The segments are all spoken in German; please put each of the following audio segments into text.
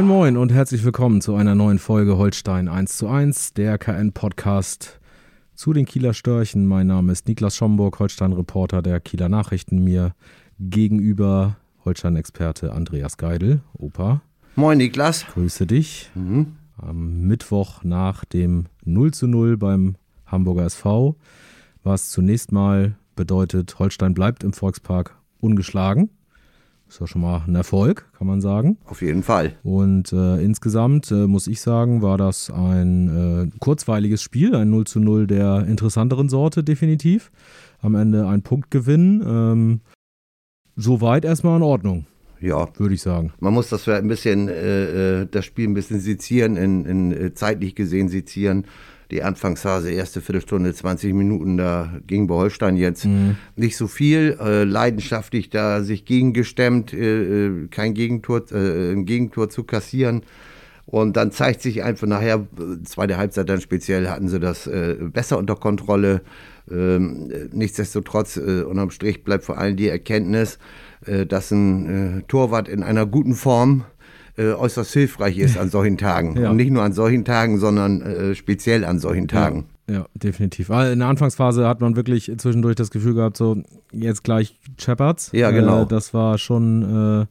Moin Moin und herzlich willkommen zu einer neuen Folge Holstein 1 zu 1, der KN-Podcast zu den Kieler Störchen. Mein Name ist Niklas Schomburg, Holstein-Reporter der Kieler Nachrichten. Mir gegenüber Holstein-Experte Andreas Geidel. Opa. Moin Niklas. Grüße dich. Mhm. Am Mittwoch nach dem 0 zu 0 beim Hamburger SV, was zunächst mal bedeutet, Holstein bleibt im Volkspark ungeschlagen. Ist ja schon mal ein Erfolg, kann man sagen. Auf jeden Fall. Und äh, insgesamt äh, muss ich sagen, war das ein äh, kurzweiliges Spiel, ein 0 zu 0 der interessanteren Sorte, definitiv. Am Ende ein Punktgewinn. Ähm, soweit erstmal in Ordnung. Ja. Würde ich sagen. Man muss das ein bisschen, äh, äh, das Spiel ein bisschen sezieren, in, in äh, zeitlich gesehen sezieren die Anfangsphase, erste Viertelstunde, 20 Minuten, da ging bei Holstein jetzt mhm. nicht so viel. Äh, leidenschaftlich da sich gegengestemmt, äh, äh kein Gegentor, äh, ein Gegentor zu kassieren. Und dann zeigt sich einfach nachher, zweite Halbzeit dann speziell, hatten sie das äh, besser unter Kontrolle. Ähm, nichtsdestotrotz, äh, unterm Strich bleibt vor allem die Erkenntnis, äh, dass ein äh, Torwart in einer guten Form äh, äußerst hilfreich ist an solchen Tagen. Ja. Und nicht nur an solchen Tagen, sondern äh, speziell an solchen Tagen. Ja, ja, definitiv. In der Anfangsphase hat man wirklich zwischendurch das Gefühl gehabt, so jetzt gleich Shepherds. Ja, genau. Äh, das war schon äh,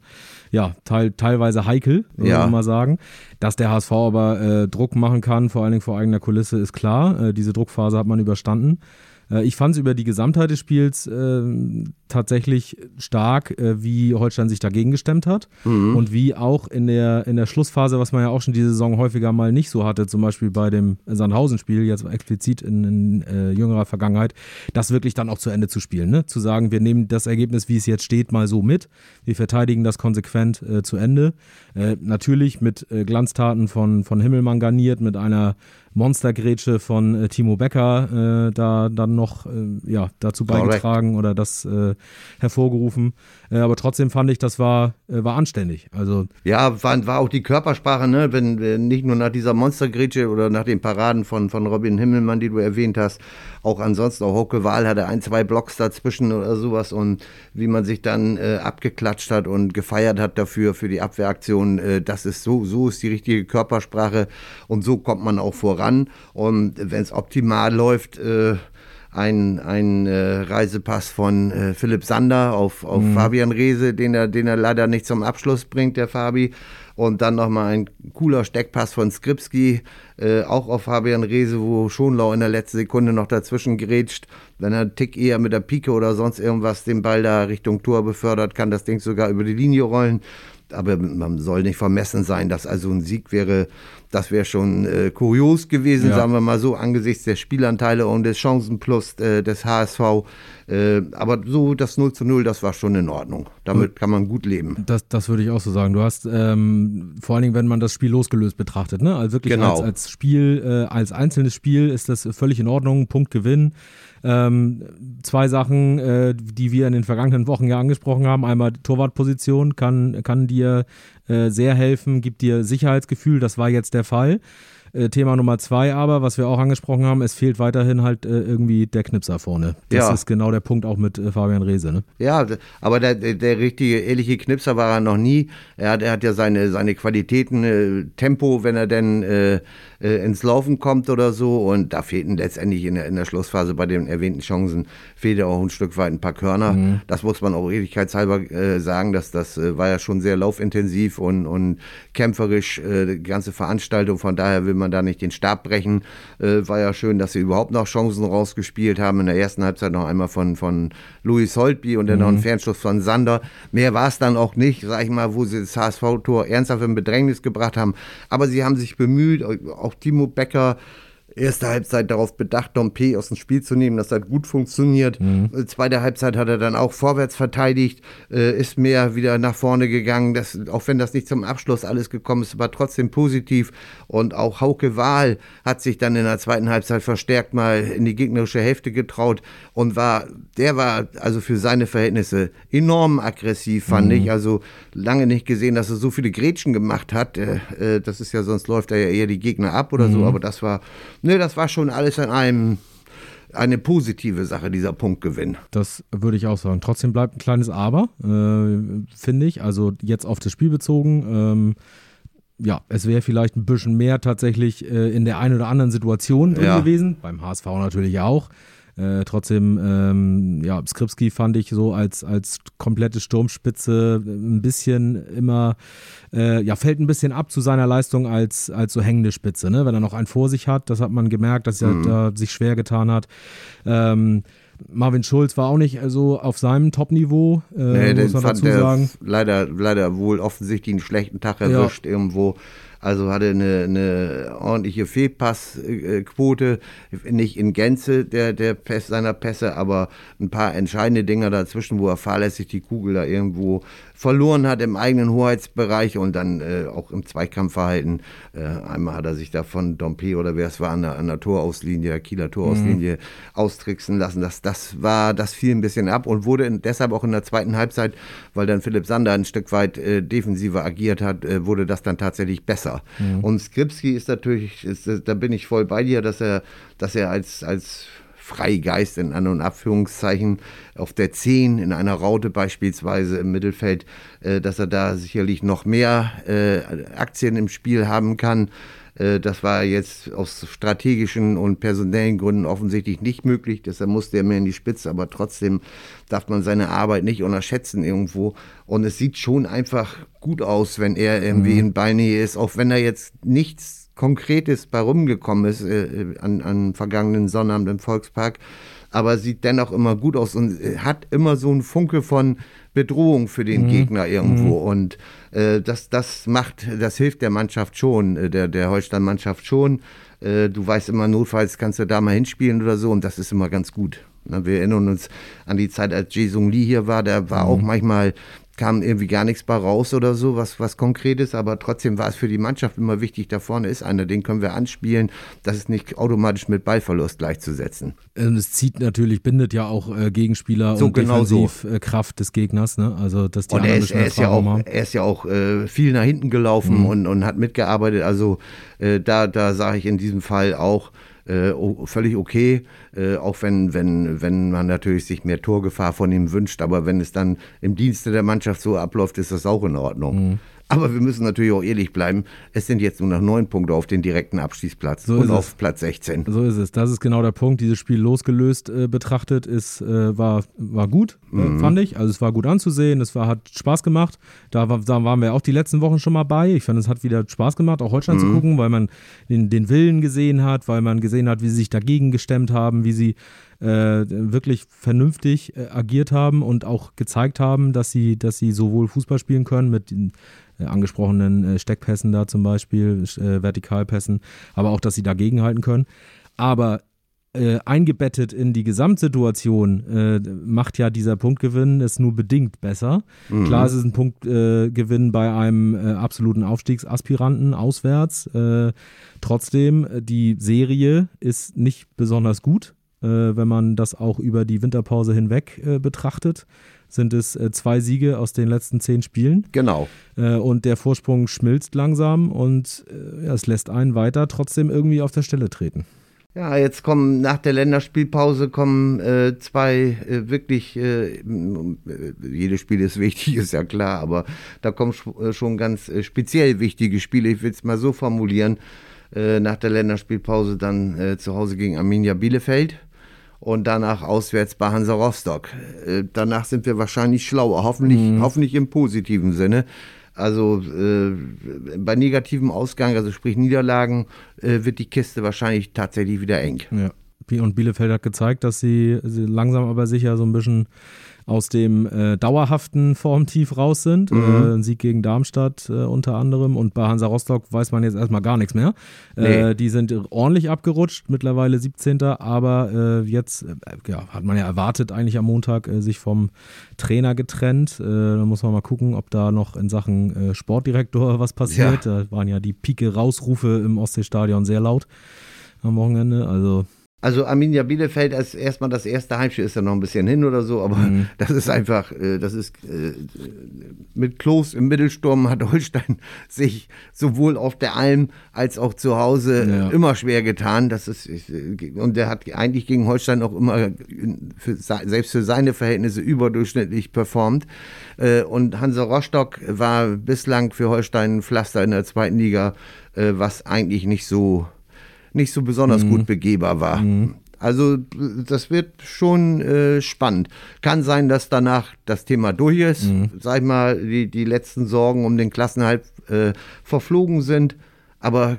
ja, teil, teilweise heikel, würde ja. man mal sagen. Dass der HSV aber äh, Druck machen kann, vor allen Dingen vor eigener Kulisse, ist klar. Diese Druckphase hat man überstanden. Äh, ich fand es über die Gesamtheit des Spiels äh, tatsächlich stark, äh, wie Holstein sich dagegen gestemmt hat mhm. und wie auch in der, in der Schlussphase, was man ja auch schon diese Saison häufiger mal nicht so hatte, zum Beispiel bei dem Sandhausen-Spiel, jetzt explizit in, in äh, jüngerer Vergangenheit, das wirklich dann auch zu Ende zu spielen. Ne? Zu sagen, wir nehmen das Ergebnis, wie es jetzt steht, mal so mit. Wir verteidigen das konsequent äh, zu Ende. Äh, natürlich mit Glanztaten von, von Himmelmann garniert, mit einer Monstergrätsche von äh, Timo Becker äh, da dann noch äh, ja, dazu beigetragen Correct. oder das äh, hervorgerufen. Äh, aber trotzdem fand ich, das war, äh, war anständig. Also ja, war, war auch die Körpersprache, ne? wenn, wenn nicht nur nach dieser Monstergrätsche oder nach den Paraden von, von Robin Himmelmann, die du erwähnt hast, auch ansonsten, auch Hocke Wahl hatte ein, zwei Blocks dazwischen oder sowas und wie man sich dann abgeklatscht hat und gefeiert hat dafür, für die Abwehraktion, das ist so, so ist die richtige Körpersprache und so kommt man auch voran voran. Und wenn es optimal läuft, äh, ein, ein äh, Reisepass von äh, Philipp Sander auf, auf mhm. Fabian Reese, den er, den er leider nicht zum Abschluss bringt, der Fabi. Und dann nochmal ein cooler Steckpass von Skripski, äh, auch auf Fabian Reese, wo Schonlau in der letzten Sekunde noch dazwischen gerätscht. Wenn er einen Tick eher mit der Pike oder sonst irgendwas den Ball da Richtung Tor befördert, kann das Ding sogar über die Linie rollen. Aber man soll nicht vermessen sein, dass also ein Sieg wäre das wäre schon äh, kurios gewesen, ja. sagen wir mal so, angesichts der Spielanteile und des Chancenplus äh, des HSV. Äh, aber so das 0 zu 0, das war schon in Ordnung. Damit kann man gut leben. Das, das würde ich auch so sagen. Du hast ähm, vor allen Dingen, wenn man das Spiel losgelöst betrachtet, ne? Also wirklich genau. als, als Spiel, äh, als einzelnes Spiel ist das völlig in Ordnung. Punkt Gewinn. Ähm, zwei Sachen, äh, die wir in den vergangenen Wochen ja angesprochen haben. Einmal Torwartposition kann, kann dir äh, sehr helfen, gibt dir Sicherheitsgefühl. Das war jetzt der Fall. Äh, Thema Nummer zwei aber, was wir auch angesprochen haben, es fehlt weiterhin halt äh, irgendwie der Knipser vorne. Das ja. ist genau der Punkt auch mit äh, Fabian Reese. Ne? Ja, aber der, der, richtige, ehrliche Knipser war er noch nie. Er hat, er hat ja seine, seine Qualitäten, äh, Tempo, wenn er denn äh, ins Laufen kommt oder so. Und da fehlten letztendlich in der, in der Schlussphase bei den erwähnten Chancen, fehlte auch ein Stück weit ein paar Körner. Mhm. Das muss man auch ewigkeitshalber äh, sagen, dass das äh, war ja schon sehr laufintensiv und, und kämpferisch, äh, die ganze Veranstaltung. Von daher will man da nicht den Stab brechen. Äh, war ja schön, dass sie überhaupt noch Chancen rausgespielt haben. In der ersten Halbzeit noch einmal von, von Louis Holtby und dann mhm. noch ein mhm. Fernschuss von Sander. Mehr war es dann auch nicht, sag ich mal, wo sie das HSV-Tor ernsthaft in Bedrängnis gebracht haben. Aber sie haben sich bemüht, auch Timo Becker erste Halbzeit darauf bedacht, Dompe aus dem Spiel zu nehmen. Das hat gut funktioniert. Mhm. Zweite Halbzeit hat er dann auch vorwärts verteidigt, äh, ist mehr wieder nach vorne gegangen. Das, auch wenn das nicht zum Abschluss alles gekommen ist, war trotzdem positiv. Und auch Hauke Wahl hat sich dann in der zweiten Halbzeit verstärkt mal in die gegnerische Hälfte getraut und war, der war also für seine Verhältnisse enorm aggressiv, fand mhm. ich. Also lange nicht gesehen, dass er so viele Grätschen gemacht hat. Äh, äh das ist ja, sonst läuft er ja eher die Gegner ab oder mhm. so, aber das war, ne, das war schon alles in einem eine positive Sache, dieser Punktgewinn. Das würde ich auch sagen. Trotzdem bleibt ein kleines Aber, äh, finde ich. Also jetzt auf das Spiel bezogen. Ähm, ja, es wäre vielleicht ein bisschen mehr tatsächlich äh, in der einen oder anderen Situation drin ja. gewesen. Beim HSV natürlich auch. Äh, trotzdem, ähm, ja, Skripski fand ich so als, als komplette Sturmspitze ein bisschen immer, äh, ja, fällt ein bisschen ab zu seiner Leistung als, als so hängende Spitze, ne? Wenn er noch einen vor sich hat, das hat man gemerkt, dass er mhm. da sich schwer getan hat. Ähm, Marvin Schulz war auch nicht so auf seinem Top-Niveau, äh, nee, muss man dazu sagen. Leider, leider wohl offensichtlich einen schlechten Tag erwischt ja. irgendwo. Also hatte eine, eine ordentliche Fehlpassquote, nicht in Gänze der, der Pässe, seiner Pässe, aber ein paar entscheidende Dinger dazwischen, wo er fahrlässig die Kugel da irgendwo verloren hat im eigenen Hoheitsbereich und dann äh, auch im Zweikampfverhalten. Äh, einmal hat er sich da von Dompe oder wer es war an der, an der Torauslinie, der Kieler Torauslinie mhm. austricksen lassen. Das, das war, das fiel ein bisschen ab und wurde in, deshalb auch in der zweiten Halbzeit, weil dann Philipp Sander ein Stück weit äh, defensiver agiert hat, äh, wurde das dann tatsächlich besser. Mhm. Und Skripski ist natürlich, ist, da bin ich voll bei dir, dass er, dass er als, als Freigeist in An- und Abführungszeichen auf der 10 in einer Raute beispielsweise im Mittelfeld, äh, dass er da sicherlich noch mehr äh, Aktien im Spiel haben kann. Äh, das war jetzt aus strategischen und personellen Gründen offensichtlich nicht möglich. Deshalb musste er mehr in die Spitze, aber trotzdem darf man seine Arbeit nicht unterschätzen irgendwo. Und es sieht schon einfach gut aus, wenn er irgendwie mhm. in Ballnähe ist, auch wenn er jetzt nichts Konkretes bei rumgekommen ist äh, an, an vergangenen Sonnabend im Volkspark, aber sieht dennoch immer gut aus und äh, hat immer so einen Funke von Bedrohung für den mhm. Gegner irgendwo. Mhm. Und äh, das, das macht, das hilft der Mannschaft schon, äh, der, der Holstein-Mannschaft schon. Äh, du weißt immer, notfalls kannst du da mal hinspielen oder so und das ist immer ganz gut. Wir erinnern uns an die Zeit, als Jason Lee hier war, der war mhm. auch manchmal kam irgendwie gar nichts bei raus oder so, was, was Konkretes, aber trotzdem war es für die Mannschaft immer wichtig, da vorne ist einer, den können wir anspielen, das ist nicht automatisch mit Ballverlust gleichzusetzen. Und es zieht natürlich, bindet ja auch äh, Gegenspieler so und genau Defensivkraft so. des Gegners, ne? Also dass die und er ist, er ist ja auch, haben. er ist ja auch äh, viel nach hinten gelaufen mhm. und, und hat mitgearbeitet, also äh, da, da sage ich in diesem Fall auch, äh, völlig okay, äh, auch wenn, wenn, wenn man natürlich sich mehr Torgefahr von ihm wünscht, aber wenn es dann im Dienste der Mannschaft so abläuft, ist das auch in Ordnung. Mhm. Aber wir müssen natürlich auch ehrlich bleiben. Es sind jetzt nur noch neun Punkte auf den direkten Abschießplatz so und auf Platz 16. So ist es. Das ist genau der Punkt. Dieses Spiel losgelöst äh, betrachtet ist, äh, war, war gut, äh, mhm. fand ich. Also es war gut anzusehen. Es war, hat Spaß gemacht. Da, da waren wir auch die letzten Wochen schon mal bei. Ich fand, es hat wieder Spaß gemacht, auch Holstein mhm. zu gucken, weil man den, den Willen gesehen hat, weil man gesehen hat, wie sie sich dagegen gestemmt haben, wie sie äh, wirklich vernünftig äh, agiert haben und auch gezeigt haben, dass sie, dass sie sowohl Fußball spielen können mit den angesprochenen äh, Steckpässen da zum Beispiel, äh, Vertikalpässen, aber auch, dass sie dagegenhalten können. Aber äh, eingebettet in die Gesamtsituation äh, macht ja dieser Punktgewinn es nur bedingt besser. Mhm. Klar, es ist ein Punktgewinn äh, bei einem äh, absoluten Aufstiegsaspiranten auswärts. trotzdem, die Serie ist nicht besonders gut, wenn man das auch über die Winterpause hinweg betrachtet sind es äh, zwei Siege aus den letzten zehn Spielen. Genau. Äh, und der Vorsprung schmilzt langsam und äh, es lässt einen weiter trotzdem irgendwie auf der Stelle treten. Ja, jetzt kommen nach der Länderspielpause kommen äh, zwei äh, wirklich, äh, jedes Spiel ist wichtig, ist ja klar, aber da kommen schon ganz speziell wichtige Spiele. Ich will es mal so formulieren. nach der Länderspielpause dann zu Hause gegen Arminia Bielefeld und danach auswärts bei Hansa Rostock. Äh, danach sind wir wahrscheinlich schlauer, hoffentlich, mhm. hoffentlich im positiven Sinne. Also äh, bei negativem Ausgang, also sprich Niederlagen, äh, wird die Kiste wahrscheinlich tatsächlich wieder eng. Ja. und Bielefeld hat gezeigt, dass sie, sie langsam aber sicher so ein bisschen aus dem äh, dauerhaften Formtief raus sind. Mhm. Äh, ein Sieg gegen Darmstadt äh, unter anderem und bei Hansa Rostock weiß man jetzt erstmal gar nichts mehr. Äh, nee. die sind ordentlich abgerutscht, mittlerweile 17. Aber äh, jetzt äh, ja, hat man ja erwartet, eigentlich am Montag sich vom Trainer getrennt. da muss man mal gucken, ob da noch in Sachen Sportdirektor was passiert. Ja. Da waren ja die Pike-Rausrufe im Ostseestadion sehr laut am Wochenende. Also also Arminia Bielefeld als erstmal das erste Heimspiel ist ja noch ein bisschen hin oder so, aber mhm. das ist einfach, äh, das ist äh, mit Klos im Mittelsturm hat Holstein sich sowohl auf der Alm als auch zu Hause ja. immer schwer getan. Das ist und der hat eigentlich gegen Holstein auch immer für, selbst für seine Verhältnisse überdurchschnittlich performt. Äh, und Hansa Rostock war bislang für Holstein ein Pflaster in der zweiten Liga, was eigentlich nicht so nicht so besonders mhm. gut begehbar war. Mhm. Also das wird schon äh, spannend. Kann sein, dass danach das Thema durch ist, mhm. sag ich mal, die, die letzten Sorgen um den Klassenhalt äh, verflogen sind. Aber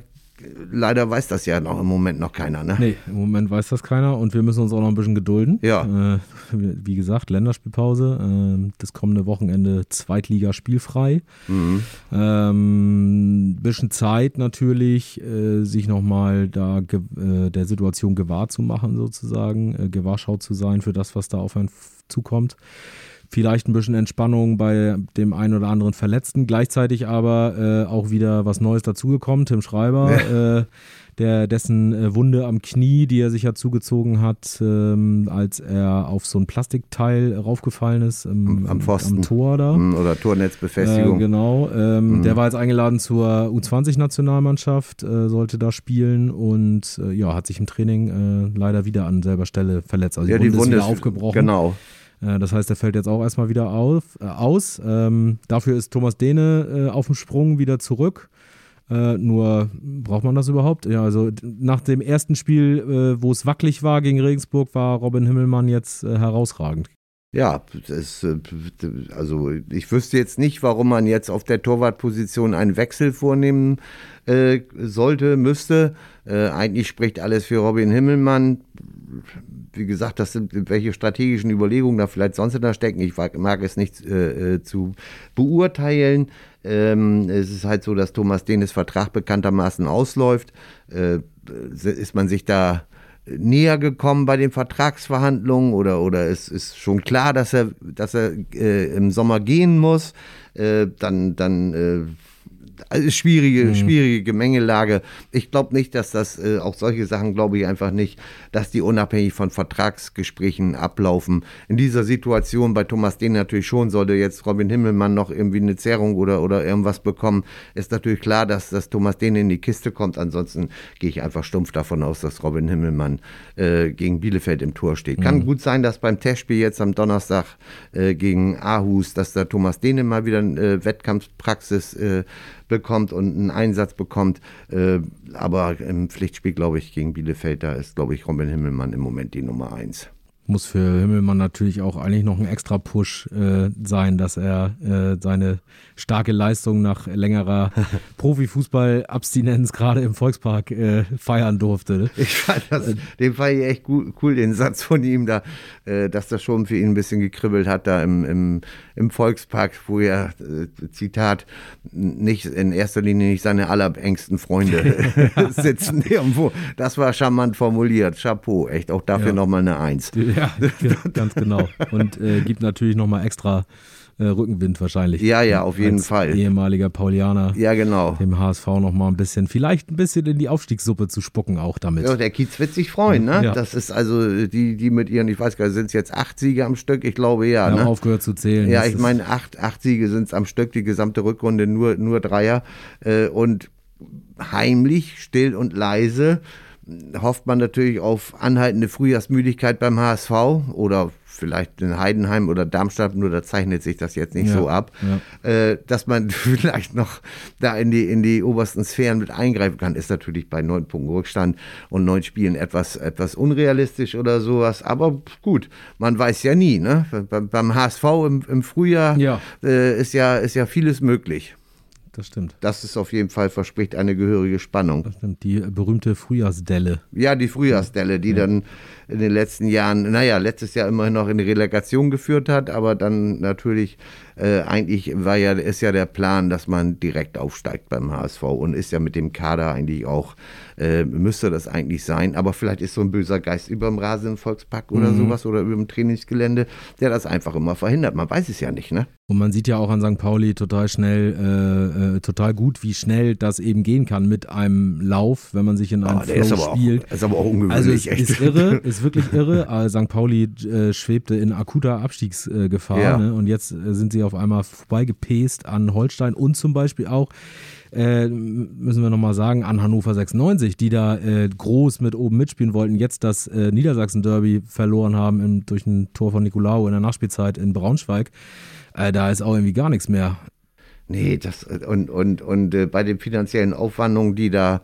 leider weiß das ja noch im Moment noch keiner. Ne? Nee, im Moment weiß das keiner und wir müssen uns auch noch ein bisschen gedulden. Ja. Äh, wie gesagt, Länderspielpause. Äh, das kommende Wochenende Zweitliga spielfrei. Mhm. Ähm, bisschen Zeit natürlich, äh, sich nochmal da äh, der Situation gewahr zu machen, sozusagen, äh, Gewahrschau zu sein für das, was da auf einen zukommt vielleicht ein bisschen Entspannung bei dem einen oder anderen Verletzten, gleichzeitig aber äh, auch wieder was Neues dazugekommen, Tim Schreiber, ja. äh, der, dessen äh, Wunde am Knie, die er sich ja zugezogen hat, ähm, als er auf so ein Plastikteil raufgefallen ist, im, am, Pfosten. am Tor da. Mhm, oder Tornetzbefestigung. Äh, genau, ähm, mhm. der war jetzt eingeladen zur U20-Nationalmannschaft, äh, sollte da spielen und äh, ja, hat sich im Training leider wieder an selber Stelle verletzt. Also die, ja, Wunde, die Wunde ist wieder aufgebrochen. Genau. Äh, das heißt, er fällt jetzt auch erstmal wieder auf, äh, aus. Ähm, dafür ist Thomas Dehne äh, auf dem Sprung wieder zurück. Äh, nur braucht man das überhaupt? Ja, also nach dem ersten Spiel, äh, wo es wackelig war gegen Regensburg, war Robin Himmelmann jetzt äh, herausragend. Ja, das, also ich wüsste jetzt nicht, warum man jetzt auf der Torwartposition einen Wechsel vornehmen sollte, müsste. Eigentlich spricht alles für Robin Himmelmann wie gesagt, das sind welche strategischen Überlegungen da vielleicht sonst da stecken. Ich mag es nicht äh, äh, zu beurteilen. Ähm, es ist halt so, dass Thomas Denes Vertrag bekanntermaßen ausläuft. Äh, ist man sich da näher gekommen bei den Vertragsverhandlungen oder, oder es ist schon klar, dass er, dass er äh, im Sommer gehen muss, äh, dann, dann äh, also schwierige, mhm. schwierige Gemengelage. Ich glaube nicht, dass das, äh, auch solche Sachen glaube ich einfach nicht, dass die unabhängig von Vertragsgesprächen ablaufen. In dieser Situation bei Thomas Dehn natürlich schon, sollte jetzt Robin Himmelmann noch irgendwie eine Zerrung oder, oder irgendwas bekommen, ist natürlich klar, dass, dass Thomas Dehn in die Kiste kommt. Ansonsten gehe ich einfach stumpf davon aus, dass Robin Himmelmann äh, gegen Bielefeld im Tor steht. Mhm. Kann gut sein, dass beim Testspiel jetzt am Donnerstag äh, gegen Aarhus, dass da Thomas Dehne mal wieder äh, Wettkampfpraxis äh, bekommt und einen Einsatz bekommt. Äh, aber im Pflichtspiel, glaube ich, gegen Bielefeld, da ist, glaube ich, Robin Himmelmann im Moment die Nummer eins muss für Himmelmann natürlich auch eigentlich noch ein extra Push äh, sein, dass er äh, seine starke Leistung nach längerer Profifußball-Abstinenz gerade im Volkspark äh, feiern durfte. Ich fand das, den fand ich echt cool, cool den Satz von ihm da, äh, dass das schon für ihn ein bisschen gekribbelt hat da im, im, im Volkspark, wo er, äh, Zitat, nicht in erster Linie nicht seine allerengsten Freunde sitzen irgendwo. Das war charmant formuliert. Chapeau, echt auch dafür ja. nochmal eine Eins. Ja. Ja, ganz genau. Und äh, gibt natürlich nochmal extra äh, Rückenwind wahrscheinlich. Ja, ja, auf jeden Fall. Ehemaliger Paulianer. Ja, genau. Dem HSV nochmal ein bisschen, vielleicht ein bisschen in die Aufstiegssuppe zu spucken auch damit. Ja, der Kiez wird sich freuen, ne? Ja. Das ist also die, die mit ihren, ich weiß gar nicht, sind es jetzt acht Siege am Stück? Ich glaube ja. Ja, ne? aufgehört zu zählen. Ja, ich meine, acht, acht Siege sind es am Stück, die gesamte Rückrunde nur, nur Dreier. Äh, und heimlich, still und leise hofft man natürlich auf anhaltende Frühjahrsmüdigkeit beim HSV oder vielleicht in Heidenheim oder Darmstadt, nur da zeichnet sich das jetzt nicht ja, so ab, ja. äh, dass man vielleicht noch da in die, in die obersten Sphären mit eingreifen kann, ist natürlich bei neun Punkten Rückstand und neun Spielen etwas, etwas unrealistisch oder sowas. Aber gut, man weiß ja nie. Ne? Beim, beim HSV im, im Frühjahr ja. Äh, ist, ja, ist ja vieles möglich Das stimmt. Das ist auf jeden Fall, verspricht eine gehörige Spannung. Das stimmt, die berühmte Frühjahrsdelle. Ja, die Frühjahrsdelle, die ja. dann in den letzten Jahren, naja, letztes Jahr immerhin noch in die Relegation geführt hat, aber dann natürlich äh, eigentlich war ja, ist ja der Plan, dass man direkt aufsteigt beim HSV und ist ja mit dem Kader eigentlich auch, äh, müsste das eigentlich sein. Aber vielleicht ist so ein böser Geist über dem Rasen im Volkspark oder mhm. sowas oder über dem Trainingsgelände, der das einfach immer verhindert. Man weiß es ja nicht, ne? Und man sieht ja auch an St. Pauli total schnell, äh, äh, total gut, wie schnell das eben gehen kann mit einem Lauf, wenn man sich in einem oh, Flow spielt. Auch, ist aber auch ungewöhnlich. Also es echt. ist irre, ist wirklich irre. Äh, St. Pauli äh, schwebte in akuter Abstiegsgefahr ja. ne? und jetzt sind sie auf einmal vorbeigepest an Holstein und zum Beispiel auch äh, müssen wir nochmal sagen, an Hannover 96, die da äh, groß mit oben mitspielen wollten, jetzt das äh, Niedersachsen-Derby verloren haben im, durch ein Tor von Nicolau in der Nachspielzeit in Braunschweig. Äh, da ist auch irgendwie gar nichts mehr. Nee, das und, und, und äh, bei den finanziellen Aufwandungen, die da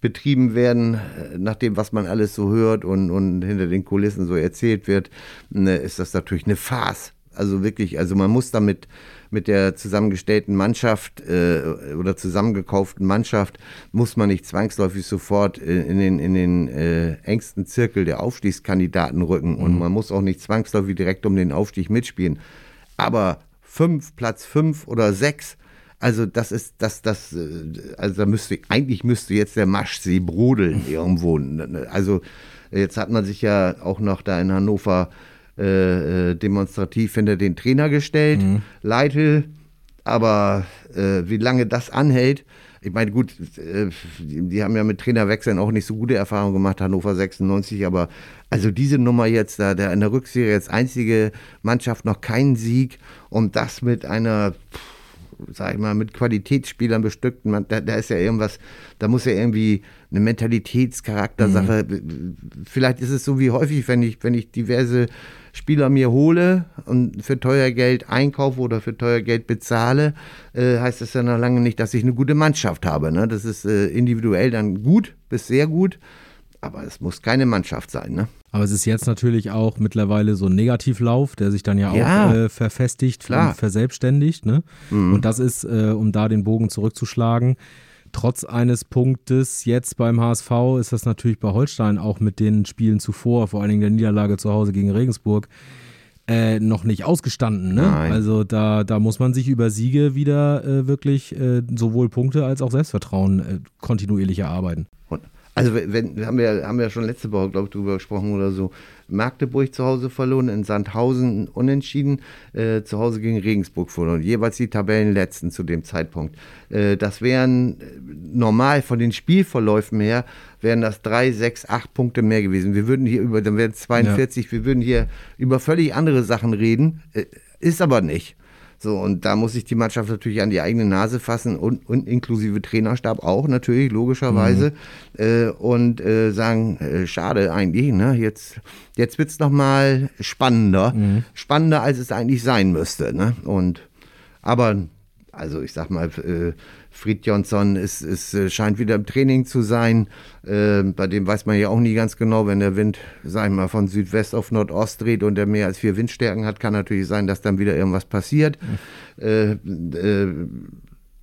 betrieben werden, äh, nach dem, was man alles so hört und, und hinter den Kulissen so erzählt wird, ist das natürlich eine Farce. Also wirklich, also man muss damit mit der zusammengestellten Mannschaft äh, oder zusammengekauften Mannschaft muss man nicht zwangsläufig sofort in den, in den äh, engsten Zirkel der Aufstiegskandidaten rücken mhm. und man muss auch nicht zwangsläufig direkt um den Aufstieg mitspielen. Aber fünf, Platz fünf oder sechs, also das ist, das, das, äh, also da müsste, eigentlich müsste jetzt der Maschsee brodeln irgendwo. Also jetzt hat man sich ja auch noch da in Hannover äh, äh, demonstrativ hinter den Trainer gestellt, mhm. Leitl, aber äh, wie lange das anhält, ich meine, gut, äh, die haben ja mit Trainerwechseln auch nicht so gute Erfahrungen gemacht, Hannover 96, aber also diese Nummer jetzt, da der in der Rückserie jetzt einzige Mannschaft noch keinen Sieg und das mit einer, sag ich mal, mit Qualitätsspielern bestückten, man, da, da ist ja irgendwas, da muss ja irgendwie eine Mentalitätscharaktersache, mhm. vielleicht ist es so wie häufig, wenn ich, wenn ich diverse Spieler mir hole und für teuer Geld einkaufe oder für teuer Geld bezahle, äh, heißt das ja noch lange nicht, dass ich eine gute Mannschaft habe. Ne? Das ist äh, individuell dann gut bis sehr gut, aber es muss keine Mannschaft sein. Ne? Aber es ist jetzt natürlich auch mittlerweile so ein Negativlauf, der sich dann ja, ja auch äh, verfestigt klar. und verselbstständigt. Ne? Mhm. Und das ist, äh, um da den Bogen zurückzuschlagen, trotz eines Punktes jetzt beim HSV ist das natürlich bei Holstein auch mit den Spielen zuvor, vor allen Dingen der Niederlage zu Hause gegen Regensburg, äh, noch nicht ausgestanden. Ne? Also da, da muss man sich über Siege wieder äh, wirklich äh, sowohl Punkte als auch Selbstvertrauen äh, kontinuierlich erarbeiten. Also wenn, haben wir haben wir schon letzte Woche, glaube ich, drüber gesprochen oder so. Magdeburg zu Hause verloren, in Sandhausen unentschieden, äh, zu Hause gegen Regensburg verloren. Jeweils die Tabellenletzten zu dem Zeitpunkt. Äh, das wären äh, normal von den Spielverläufen her, wären das drei, sechs, acht Punkte mehr gewesen. Wir würden hier über, dann wären es 42, ja. wir würden hier über völlig andere Sachen reden. Äh, ist aber nicht. So, und da muss sich die Mannschaft natürlich an die eigene Nase fassen und, und inklusive Trainerstab auch natürlich, logischerweise. Mhm. Äh, und äh, sagen, äh, schade eigentlich, ne? Jetzt, jetzt wird es nochmal spannender. Mhm. Spannender, als es eigentlich sein müsste. Ne? Und aber, also ich sag mal, äh, Fried Jonsson ist, ist, äh, scheint wieder im Training zu sein. Äh, bei dem weiß man ja auch nie ganz genau, wenn der Wind, sag ich mal, von Südwest auf Nordost dreht und der mehr als vier Windstärken hat, kann natürlich sein, dass dann wieder irgendwas passiert. Mhm. Äh,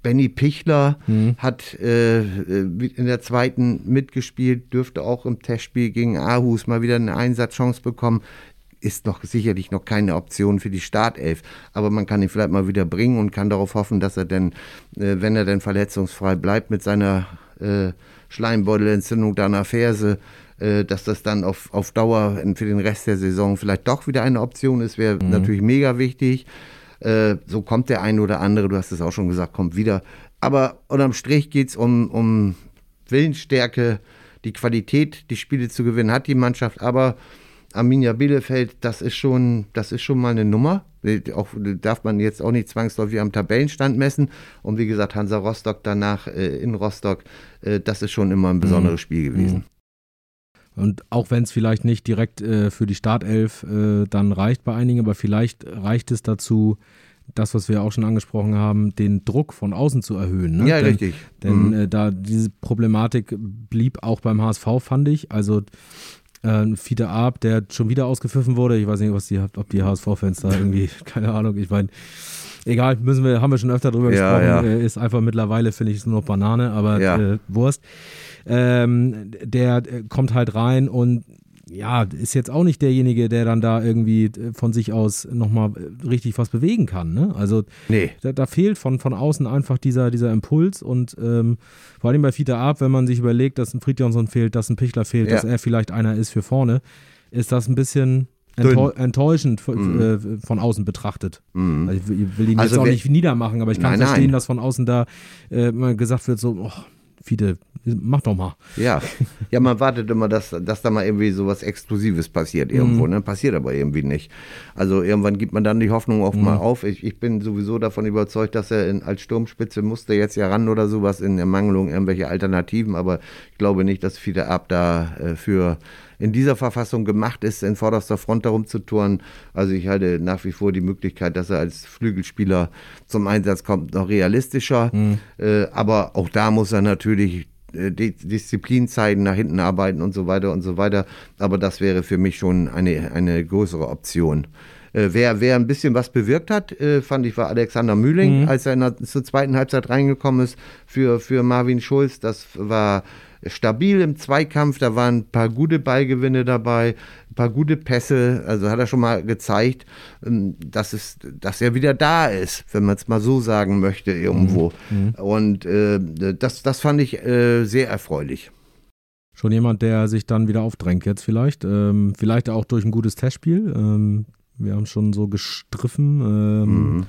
Benny Pichler mhm. hat äh, in der zweiten mitgespielt, dürfte auch im Testspiel gegen Aarhus mal wieder eine Einsatzchance bekommen ist noch sicherlich noch keine Option für die Startelf. Aber man kann ihn vielleicht mal wieder bringen und kann darauf hoffen, dass er denn, äh, wenn er denn verletzungsfrei bleibt mit seiner äh, Schleimbeutelentzündung an Ferse, äh, dass das dann auf, auf Dauer für den Rest der Saison vielleicht doch wieder eine Option ist, wäre mhm. natürlich mega wichtig. Äh, so kommt der ein oder andere, du hast es auch schon gesagt, kommt wieder. Aber unterm Strich geht es um, um Willensstärke, die Qualität, die Spiele zu gewinnen, hat die Mannschaft, aber Arminia Bielefeld, das ist schon, das ist schon mal eine Nummer. Auch, darf man jetzt auch nicht zwangsläufig am Tabellenstand messen. Und wie gesagt, Hansa Rostock danach äh, in Rostock, äh, das ist schon immer ein besonderes mhm. Spiel gewesen. Mhm. Und auch wenn es vielleicht nicht direkt äh, für die Startelf äh, dann reicht bei einigen, aber vielleicht reicht es dazu, das, was wir auch schon angesprochen haben, den Druck von außen zu erhöhen. Ne? Ja, denn, richtig. Denn mhm. Äh, da diese Problematik blieb auch beim HSV, fand ich. Also Äh, Fiete Arp, der schon wieder ausgepfiffen wurde. Ich weiß nicht, was die, ob die HSV-Fans da irgendwie, keine Ahnung, ich meine, egal, müssen wir, haben wir schon öfter drüber ja, gesprochen. Ja. Ist einfach mittlerweile, finde ich, nur noch Banane, aber ja. äh, Wurst. Ähm, der äh, kommt halt rein und ja, ist jetzt auch nicht derjenige, der dann da irgendwie äh, von sich aus nochmal äh, richtig was bewegen kann. Ne? Also nee. da, da, fehlt von, von außen einfach dieser, dieser Impuls und ähm, vor allem bei Fiete Ab, wenn man sich überlegt, dass ein Friedjonsson fehlt, dass ein Pichler fehlt, ja. dass er vielleicht einer ist für vorne, ist das ein bisschen enttäu enttäuschend mhm. äh, von außen betrachtet. Mhm. Also ich will ihn also jetzt auch nicht niedermachen, aber ich kann nein, verstehen, nein. dass von außen da äh, gesagt wird, so, oh, Fiete, mach doch mal. Ja, ja, man wartet immer, dass, dass da mal irgendwie so was Explosives passiert irgendwo, mhm. ne? Passiert aber irgendwie nicht. Also irgendwann gibt man dann die Hoffnung auch mhm. mal auf. Ich, ich bin sowieso davon überzeugt, dass er in, als Sturmspitze musste jetzt ja ran oder sowas in Ermangelung irgendwelche Alternativen, aber ich glaube nicht, dass Fiete Ab da äh, für in dieser Verfassung gemacht ist, in vorderster Front darum zu touren. Also ich halte nach wie vor die Möglichkeit, dass er als Flügelspieler zum Einsatz kommt, noch realistischer. Mhm. Äh, aber auch da muss er natürlich Disziplin zeigen, nach hinten arbeiten und so weiter und so weiter. Aber das wäre für mich schon eine, eine größere Option. Äh, wer, wer ein bisschen was bewirkt hat, äh, fand ich, war Alexander Mühling, mhm. als er der, zur zweiten Halbzeit reingekommen ist für, für Marvin Schulz. Das war stabil im Zweikampf, da waren ein paar gute Ballgewinne dabei, ein paar gute Pässe, also hat er schon mal gezeigt, ähm, dass, es, dass er wieder da ist, wenn man es mal so sagen möchte, irgendwo. Mhm. mhm. Und äh, das, das fand ich äh, sehr erfreulich. Schon jemand, der sich dann wieder aufdrängt jetzt vielleicht. Ähm, vielleicht auch durch ein gutes Testspiel. Ähm, wir haben schon so gestriffen. Ähm, mhm.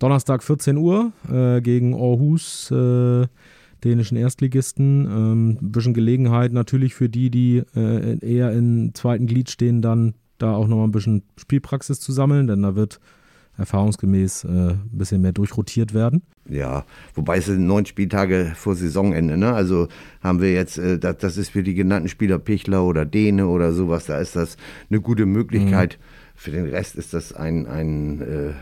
Donnerstag 14 Uhr äh, gegen Aarhus. Äh, dänischen Erstligisten. Ähm, ein bisschen Gelegenheit natürlich für die, die äh, eher im zweiten Glied stehen, dann da auch nochmal ein bisschen Spielpraxis zu sammeln, denn da wird erfahrungsgemäß äh, ein bisschen mehr durchrotiert werden. Ja, wobei es sind neun Spieltage vor Saisonende, ne? Also haben wir jetzt, äh, das, das, ist für die genannten Spieler Pichler oder Däne oder sowas, da ist das eine gute Möglichkeit. Mhm. Für den Rest ist das ein, ein äh,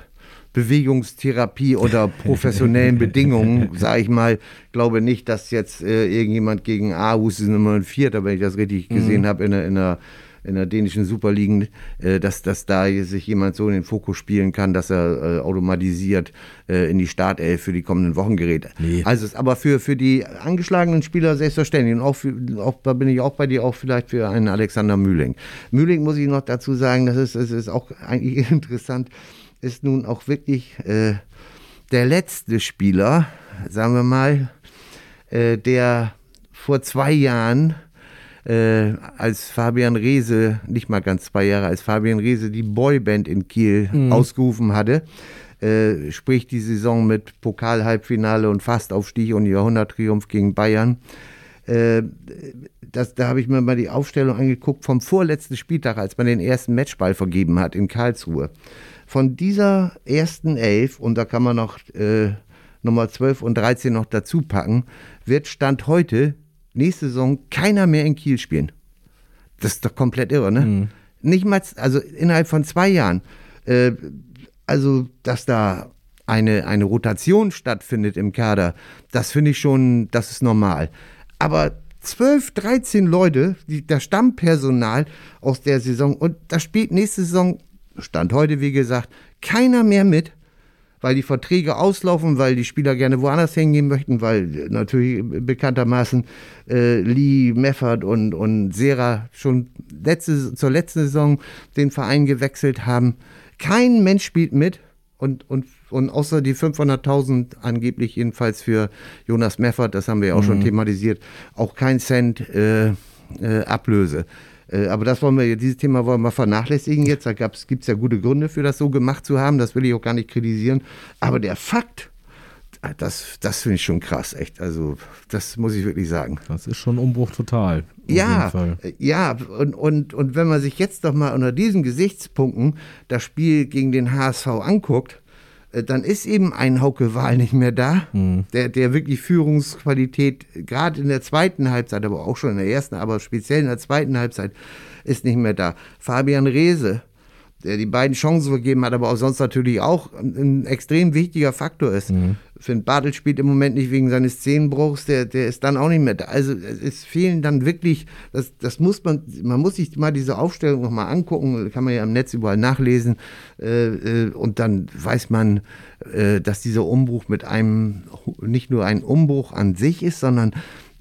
Bewegungstherapie oder professionellen Bedingungen, sage ich mal. Glaube nicht, dass jetzt äh, irgendjemand gegen Aarhus ist Nummer Vierter, wenn ich das richtig gesehen mhm. habe, in der, in der in der dänischen Superligen, äh, dass, dass da sich jemand so in den Fokus spielen kann, dass er äh, automatisiert äh, in die Startelf für die kommenden Wochen gerät. Nee. Also ist aber für, für die angeschlagenen Spieler selbstverständlich und auch, für, auch da bin ich auch bei dir, auch vielleicht für einen Alexander Mühling. Mühling muss ich noch dazu sagen, das ist, das ist auch eigentlich interessant ist nun auch wirklich äh, der letzte Spieler, sagen wir mal, äh, der vor zwei Jahren äh, als Fabian Reese, nicht mal ganz zwei Jahre, als Fabian Reese die Boyband in Kiel mhm. ausgerufen hatte. Äh, sprich die Saison mit Pokal-Halbfinale und Fastaufstieg und Jahrhunderttriumph gegen Bayern. Äh, das, da habe ich mir mal die Aufstellung angeguckt vom vorletzten Spieltag, als man den ersten Matchball vergeben hat in Karlsruhe. Von dieser ersten Elf, und da kann man noch äh, Nummer 12 und 13 noch dazu packen, wird Stand heute nächste Saison keiner mehr in Kiel spielen. Das ist doch komplett irre, ne? Mhm. Nicht mal, also innerhalb von zwei Jahren. Äh, also, dass da eine, eine Rotation stattfindet im Kader, das finde ich schon, das ist normal. Aber 12, 13 Leute, die, das Stammpersonal aus der Saison, und da spielt nächste Saison Stand heute, wie gesagt, keiner mehr mit, weil die Verträge auslaufen, weil die Spieler gerne woanders hingehen möchten, weil natürlich bekanntermaßen äh, Lee, Meffert und, und Sera schon letzte, zur letzten Saison den Verein gewechselt haben. Kein Mensch spielt mit und, und, und außer die 500.000 angeblich jedenfalls für Jonas Meffert, das haben wir ja auch mhm. schon thematisiert, auch kein Cent äh, äh, Ablöse. Äh, aber das wollen wir, dieses Thema wollen wir vernachlässigen jetzt. Da gibt es ja gute Gründe für das so gemacht zu haben. Das will ich auch gar nicht kritisieren. Aber der Fakt, das, das finde ich schon krass, echt. Also, das muss ich wirklich sagen. Das ist schon Umbruch total. Ja, ja, und, und, und wenn man sich jetzt doch mal unter diesen Gesichtspunkten das Spiel gegen den HSV anguckt, dann ist eben ein Hauke Wahl nicht mehr da, mhm. der, der wirklich Führungsqualität gerade in der zweiten Halbzeit, aber auch schon in der ersten, aber speziell in der zweiten Halbzeit ist nicht mehr da. Fabian Reese, der die beiden Chancen vergeben hat, aber auch sonst natürlich auch ein, ein extrem wichtiger Faktor ist. Mhm. Finn Bartel spielt im Moment nicht wegen seines Zehenbruchs, der, der ist dann auch nicht mehr da. Also es fehlen dann wirklich, das, das muss man, man muss sich mal diese Aufstellung nochmal angucken, kann man ja im Netz überall nachlesen äh, äh, und dann weiß man, äh, dass dieser Umbruch mit einem, nicht nur ein Umbruch an sich ist, sondern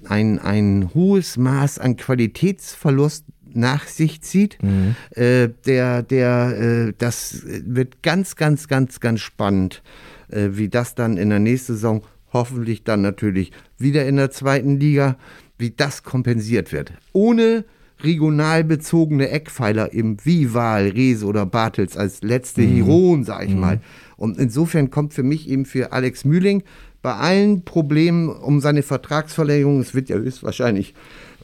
ein, ein hohes Maß an Qualitätsverlust nach sich zieht. Mhm. Äh, der, der, äh, das wird ganz, ganz, ganz, ganz spannend, äh, wie das dann in der nächsten Saison hoffentlich dann natürlich wieder in der zweiten Liga, wie das kompensiert wird. Ohne regional bezogene Eckpfeiler eben wie Wahl, Rese oder Bartels als letzte mhm. Heroen, sag ich mhm. mal. Und insofern kommt für mich eben für Alex Mühling bei allen Problemen um seine Vertragsverlängerung, es wird ja höchstwahrscheinlich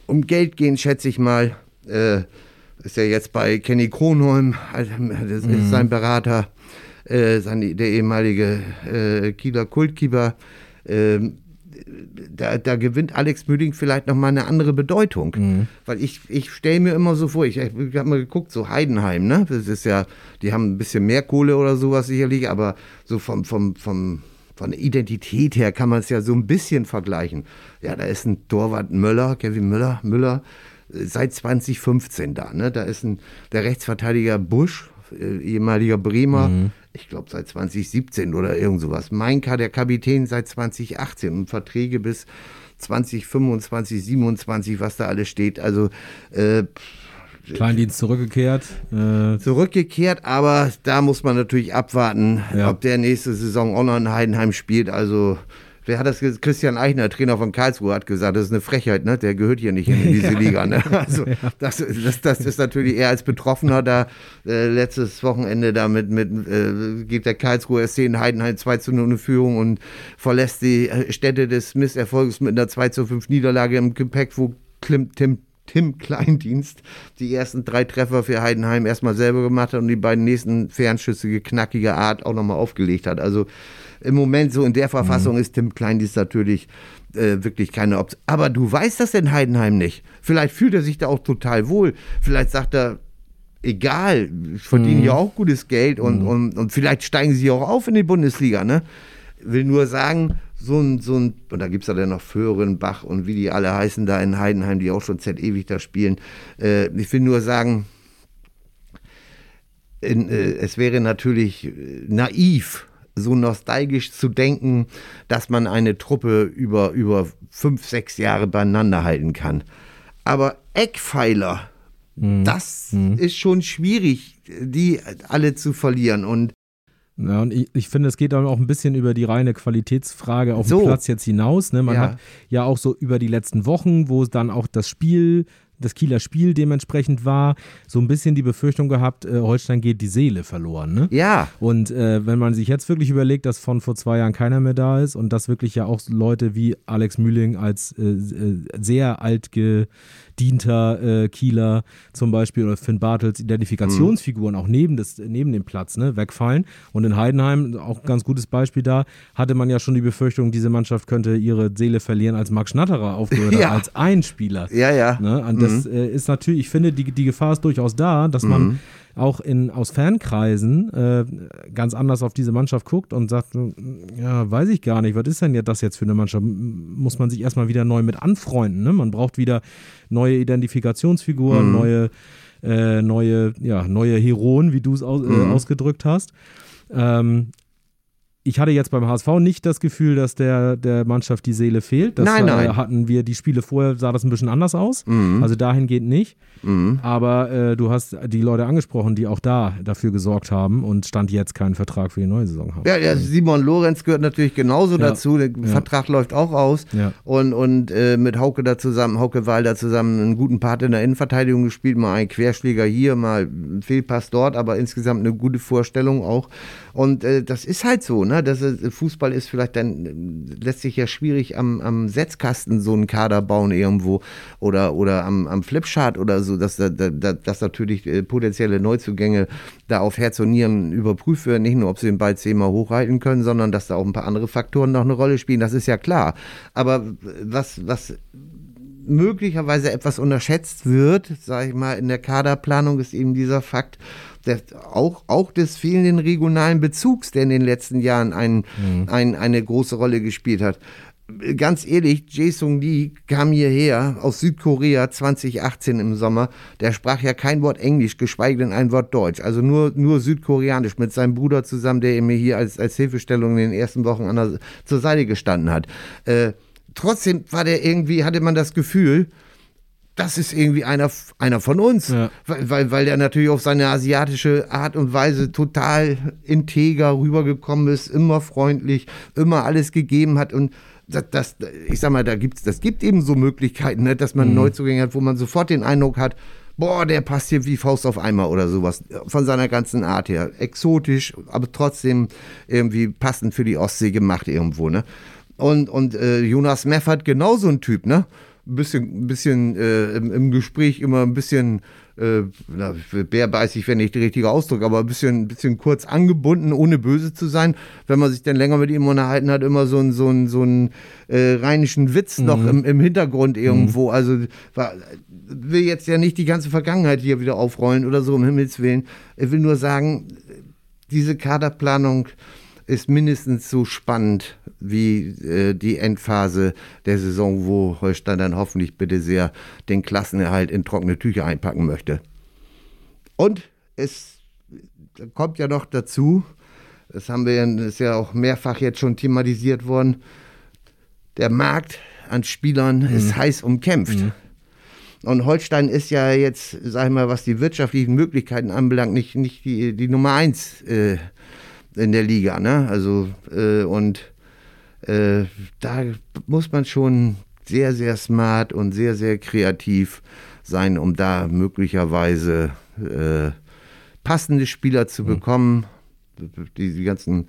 um Geld gehen, schätze ich mal, äh, ist ja jetzt bei Kenny Kronholm, also, das mhm. ist sein Berater, äh, sein, der ehemalige äh, Kieler Kultkeeper. Äh, da, da, gewinnt Alex Müding vielleicht nochmal eine andere Bedeutung. Mhm. Weil ich, ich stelle mir immer so vor, ich, ich habe mal geguckt, so Heidenheim, ne? Das ist ja, die haben ein bisschen mehr Kohle oder sowas sicherlich, aber so vom, vom, vom, von der Identität her kann man es ja so ein bisschen vergleichen. Ja, da ist ein Torwart Möller, Kevin Müller, Müller, seit 2015 da. Ne? Da ist ein, der Rechtsverteidiger Busch, äh, ehemaliger Bremer, mhm. ich glaube seit 2017 oder irgend sowas. Meinka, der Kapitän, seit 2018 und Verträge bis 2025, 27, was da alles steht. Also äh, Kleindienst zurückgekehrt. Äh zurückgekehrt, aber da muss man natürlich abwarten, ja. ob der nächste Saison auch noch in Heidenheim spielt. Also wer hat das Christian Eichner, Trainer von Karlsruhe, hat gesagt, das ist eine Frechheit, ne? Der gehört hier nicht in diese ja. Liga. Ne? Also das, das, das ist natürlich eher als Betroffener da äh, letztes Wochenende da mit, äh, geht der Karlsruhe SC in Heidenheim 2 zu 0 in Führung und verlässt die äh, Städte des Misserfolgs mit einer 2 zu 5 Niederlage im Gepäck, wo Tim, Tim Tim Kleindienst die ersten drei Treffer für Heidenheim erstmal selber gemacht hat und die beiden nächsten Fernschüsse knackiger Art auch nochmal aufgelegt hat. Also im Moment so in der Verfassung mhm. ist Tim Kleindienst natürlich äh, wirklich keine Option. Aber du weißt das in Heidenheim nicht. Vielleicht fühlt er sich da auch total wohl. Vielleicht sagt er, egal, ich verdiene mhm. ja auch gutes Geld und, mhm. und, und vielleicht steigen sie auch auf in die Bundesliga. Ne? Will nur sagen, so ein, so ein, und da gibt es ja dann noch Föhren, Bach und wie die alle heißen da in Heidenheim, die auch schon z ewig da spielen. Äh, ich will nur sagen, in, äh, es wäre natürlich äh, naiv, so nostalgisch zu denken, dass man eine Truppe über, über fünf, sechs Jahre beieinander halten kann. Aber Eckpfeiler, mhm. das mhm. ist schon schwierig, die alle zu verlieren. Und ja, und ich, ich finde, es geht dann auch ein bisschen über die reine Qualitätsfrage auf so. dem Platz jetzt hinaus. Ne? Man ja. hat ja auch so über die letzten Wochen, wo dann auch das Spiel das Kieler Spiel dementsprechend war, so ein bisschen die Befürchtung gehabt, äh, Holstein geht die Seele verloren. Ne? Ja. Und äh, wenn man sich jetzt wirklich überlegt, dass von vor zwei Jahren keiner mehr da ist und dass wirklich ja auch Leute wie Alex Mühling als äh, äh sehr alt gedienter äh, Kieler zum Beispiel oder Finn Bartels Identifikationsfiguren mhm. auch neben, des, neben dem Platz ne, wegfallen. Und in Heidenheim, auch ein ganz gutes Beispiel da, hatte man ja schon die Befürchtung, diese Mannschaft könnte ihre Seele verlieren, als Max Schnatterer aufgehört hat, ja. als ein Spieler. Ja, ja. Ne? Und das mhm. äh, ist natürlich, ich finde, die, die Gefahr ist durchaus da, dass mhm. man auch in, aus Fankreisen äh, ganz anders auf diese Mannschaft guckt und sagt, ja, weiß ich gar nicht, was ist denn das jetzt für eine Mannschaft? Muss man sich erstmal wieder neu mit anfreunden. Ne? Man braucht wieder neue Identifikationsfiguren, mhm. neue, äh, neue, ja, neue Heroen, wie du es aus, äh, mhm. ausgedrückt hast. Ähm, ich hatte jetzt beim HSV nicht das Gefühl, dass der, der Mannschaft die Seele fehlt. Das nein, nein. hatten wir die Spiele vorher, sah das ein bisschen anders aus. Mhm. Also dahingehend nicht. Mhm. Aber äh, du hast die Leute angesprochen, die auch da dafür gesorgt haben und Stand jetzt keinen Vertrag für die neue Saison haben. Ja, ja Simon Lorenz gehört natürlich genauso ja. dazu. Der ja. Vertrag läuft auch aus. Ja. Und, und äh, mit Hauke da zusammen, Hauke Wahl da zusammen einen guten Part in der Innenverteidigung gespielt. Mal ein Querschläger hier, mal ein Fehlpass dort, aber insgesamt eine gute Vorstellung auch. Und äh, das ist halt so, ne? Das ist, Fußball ist vielleicht dann, lässt sich ja schwierig am, am Setzkasten so einen Kader bauen irgendwo oder, oder am, am Flipchart oder so, dass, da, da, dass natürlich äh, potenzielle Neuzugänge da auf Herz und Nieren überprüft werden. Nicht nur, ob sie den Ball zehnmal hochhalten können, sondern dass da auch ein paar andere Faktoren noch eine Rolle spielen. Das ist ja klar. Aber was, was möglicherweise etwas unterschätzt wird, sage ich mal, in der Kaderplanung ist eben dieser Fakt, der, auch, auch des fehlenden regionalen Bezugs, der in den letzten Jahren ein, mhm. ein, eine große Rolle gespielt hat ganz ehrlich, Jae Lee kam hierher aus Südkorea 2018 im Sommer. Der sprach ja kein Wort Englisch, geschweige denn ein Wort Deutsch. Also nur, nur Südkoreanisch mit seinem Bruder zusammen, der mir hier als, als Hilfestellung in den ersten Wochen der, zur Seite gestanden hat. Äh, trotzdem war der irgendwie, hatte man das Gefühl, das ist irgendwie einer, einer von uns, ja. weil, weil der natürlich auf seine asiatische Art und Weise total integer rübergekommen ist, immer freundlich, immer alles gegeben hat und das, das, ich sag mal, da gibt's, das gibt eben so Möglichkeiten, ne, dass man mhm. Neuzugänge hat, wo man sofort den Eindruck hat, boah, der passt hier wie Faust auf Eimer oder sowas. Von seiner ganzen Art her. Exotisch, aber trotzdem irgendwie passend für die Ostsee gemacht irgendwo, ne? Und, und äh, Jonas Meffert genauso ein Typ, ne? Ein bisschen, bisschen äh, im, im Gespräch immer ein bisschen äh, na, bärbeißig wäre nicht der richtige Ausdruck, aber ein bisschen, bisschen kurz angebunden, ohne böse zu sein. Wenn man sich dann länger mit ihm unterhalten hat, immer so einen so einen, so einen äh, rheinischen Witz mhm. noch im, im Hintergrund irgendwo. Mhm. Also war, will jetzt ja nicht die ganze Vergangenheit hier wieder aufrollen oder so, um Himmels Willen. Ich will nur sagen, diese Kaderplanung ist mindestens so spannend wie äh, die Endphase der Saison, wo Holstein dann hoffentlich bitte sehr den Klassenerhalt in trockene Tücher einpacken möchte. Und es kommt ja noch dazu, das haben wir das ist ja auch mehrfach jetzt schon thematisiert worden, der Markt an Spielern mhm. ist heiß umkämpft. Mhm. Und Holstein ist ja jetzt, sag ich mal, was die wirtschaftlichen Möglichkeiten anbelangt, nicht, nicht die, die Nummer eins äh, in der Liga. Ne? Also, äh, und äh, da muss man schon sehr, sehr smart und sehr, sehr kreativ sein, um da möglicherweise äh, passende Spieler zu mhm. bekommen. Die, die ganzen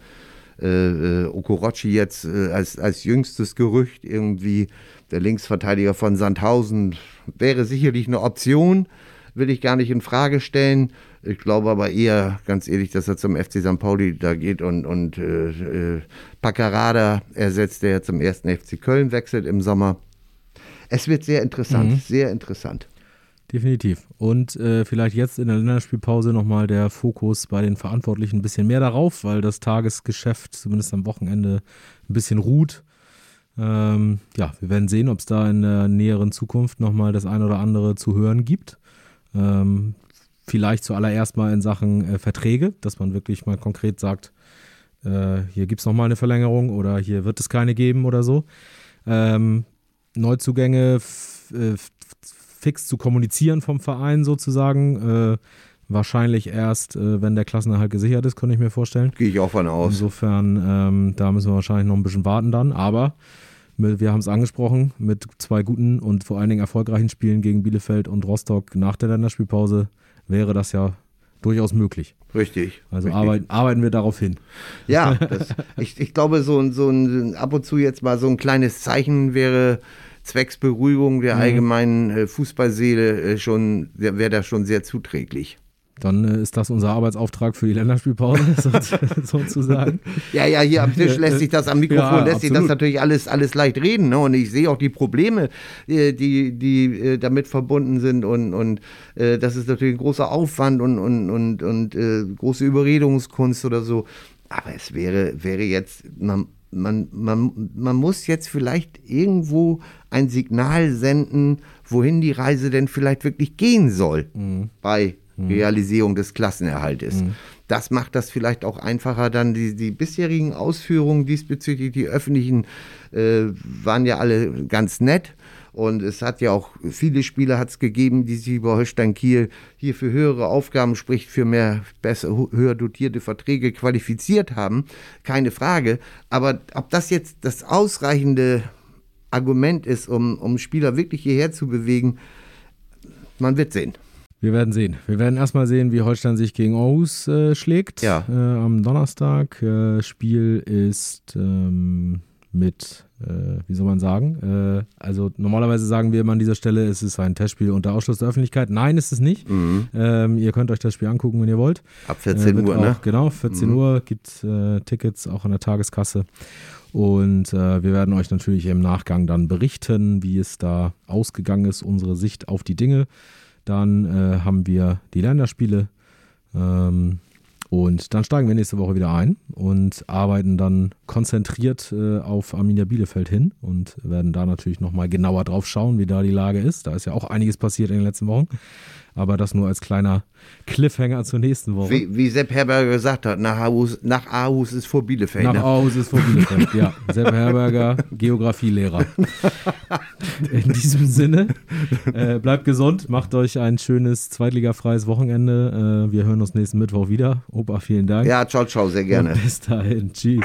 äh, äh, Okorochi jetzt äh, als, als jüngstes Gerücht irgendwie, der Linksverteidiger von Sandhausen, wäre sicherlich eine Option, will ich gar nicht in Frage stellen. Ich glaube aber eher, ganz ehrlich, dass er zum FC St. Pauli da geht und, und äh, äh, Paccarada ersetzt, der zum ersten FC Köln wechselt im Sommer. Es wird sehr interessant, mhm. sehr interessant. Definitiv. Und äh, vielleicht jetzt in der Länderspielpause nochmal der Fokus bei den Verantwortlichen ein bisschen mehr darauf, weil das Tagesgeschäft zumindest am Wochenende ein bisschen ruht. Ähm, ja, wir werden sehen, ob es da in der näheren Zukunft nochmal das ein oder andere zu hören gibt. Ähm, vielleicht zuallererst mal in Sachen äh, Verträge, dass man wirklich mal konkret sagt, äh, hier gibt es nochmal eine Verlängerung oder hier wird es keine geben oder so. Ähm, Neuzugänge äh, fix zu kommunizieren vom Verein sozusagen. Äh, wahrscheinlich erst, äh, wenn der Klassenerhalt gesichert ist, könnte ich mir vorstellen. Gehe ich auch von aus. Insofern, ähm, da müssen wir wahrscheinlich noch ein bisschen warten dann. Aber wir haben es angesprochen, mit zwei guten und vor allen Dingen erfolgreichen Spielen gegen Bielefeld und Rostock nach der Länderspielpause wäre das ja durchaus möglich. Richtig. Also richtig. Arbeiten, arbeiten wir darauf hin. Ja, das, ich, ich glaube, so, so ein, ab und zu jetzt mal so ein kleines Zeichen wäre zwecks Beruhigung der mhm. allgemeinen äh, Fußballseele äh, schon, wäre das schon sehr zuträglich. Dann äh, ist das unser Arbeitsauftrag für die Länderspielpause, sozusagen. Ja, ja, hier am Tisch lässt sich das, am Mikrofon ja, lässt absolut. sich das natürlich alles, alles leicht reden. Ne? Und ich sehe auch die Probleme, äh, die, die äh, damit verbunden sind. Und, und äh, das ist natürlich ein großer Aufwand und, und, und, und äh, große Überredungskunst oder so. Aber es wäre, wäre jetzt, man, man, man, man muss jetzt vielleicht irgendwo ein Signal senden, wohin die Reise denn vielleicht wirklich gehen soll mhm. bei. Realisierung des Klassenerhaltes. Mhm. Das macht das vielleicht auch einfacher, dann die, die bisherigen Ausführungen diesbezüglich, die öffentlichen, äh, waren ja alle ganz nett. Und es hat ja auch viele Spieler hat es gegeben, die sich über Holstein Kiel hier für höhere Aufgaben, sprich für mehr, besser, höher dotierte Verträge qualifiziert haben. Keine Frage. Aber ob das jetzt das ausreichende Argument ist, um, um Spieler wirklich hierher zu bewegen, man wird sehen. Wir werden sehen. Wir werden erstmal sehen, wie Holstein sich gegen Aarhus äh, schlägt ja. äh, am Donnerstag. Äh, Spiel ist ähm, mit, äh, wie soll man sagen? Äh, also normalerweise sagen wir immer an dieser Stelle, es ist ein Testspiel unter Ausschluss der Öffentlichkeit. Nein, ist es nicht. Mhm. Ähm, ihr könnt euch das Spiel angucken, wenn ihr wollt. Ab 14 äh, Uhr, auch, ne? Genau, 14 mhm. Uhr gibt Tickets auch an der Tageskasse. Und äh, wir werden euch natürlich im Nachgang dann berichten, wie es da ausgegangen ist, unsere Sicht auf die Dinge. Dann äh, haben wir die Länderspiele. Ähm, und dann steigen wir nächste Woche wieder ein und arbeiten dann konzentriert äh, auf Arminia Bielefeld hin und werden da natürlich nochmal genauer drauf schauen, wie da die Lage ist. Da ist ja auch einiges passiert in den letzten Wochen. Aber das nur als kleiner Cliffhanger zur nächsten Woche. Wie, wie Sepp Herberger gesagt hat, nach Aarhus, nach Aarhus ist vor Bielefeld. Nach ne? Aarhus ist vor Bielefeld, ja. Sepp Herberger, Geografielehrer. In diesem Sinne, äh, bleibt gesund, macht euch ein schönes zweitligafreies Wochenende. Äh, wir hören uns nächsten Mittwoch wieder. Opa, vielen Dank. Ja, ciao, ciao, sehr gerne. Und bis dahin, tschüss.